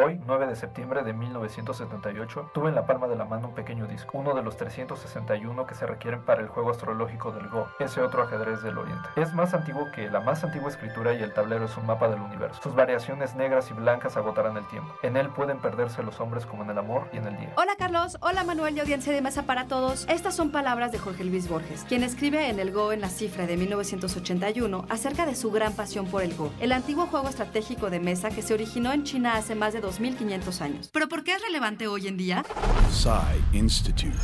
Hoy, 9 de septiembre de 1978, tuve en la palma de la mano un pequeño disco, uno de los 361 que se requieren para el juego astrológico del Go, ese otro ajedrez del Oriente. Es más antiguo que la más antigua escritura y el tablero es un mapa del universo. Sus variaciones negras y blancas agotarán el tiempo. En él pueden perderse los hombres como en el amor y en el día. Hola Carlos, hola Manuel y audiencia de mesa para todos. Estas son palabras de Jorge Luis Borges, quien escribe en el Go en la cifra de 1981 acerca de su gran pasión por el Go, el antiguo juego estratégico de mesa que se originó en China hace más de 2500 años. ¿Pero por qué es relevante hoy en día? Institute.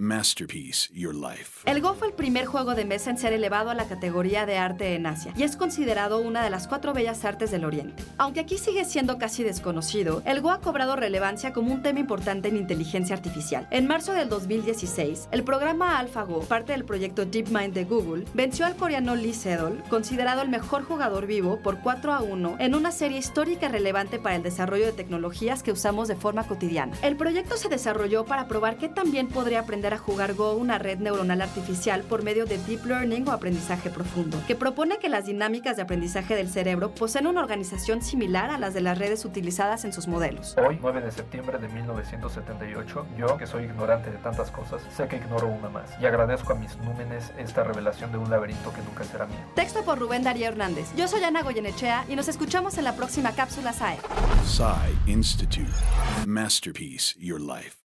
Masterpiece Your Life. El Go fue el primer juego de mesa en ser elevado a la categoría de arte en Asia y es considerado una de las cuatro bellas artes del Oriente. Aunque aquí sigue siendo casi desconocido, el Go ha cobrado relevancia como un tema importante en inteligencia artificial. En marzo del 2016, el programa AlphaGo, parte del proyecto DeepMind de Google, venció al coreano Lee Sedol, considerado el mejor jugador vivo por 4 a 1 en una serie histórica relevante para el desarrollo de tecnologías que usamos de forma cotidiana. El proyecto se desarrolló para probar que también podría aprender a jugar Go una red neuronal artificial por medio de deep learning o aprendizaje profundo, que propone que las dinámicas de aprendizaje del cerebro poseen una organización similar a las de las redes utilizadas en sus modelos. Hoy, 9 de septiembre de 1978, yo, que soy ignorante de tantas cosas, sé que ignoro una más y agradezco a mis númenes esta revelación de un laberinto que nunca será mío. Texto por Rubén Darío Hernández. Yo soy Ana Goyenechea y nos escuchamos en la próxima cápsula SAE. SAE Institute. Masterpiece Your Life.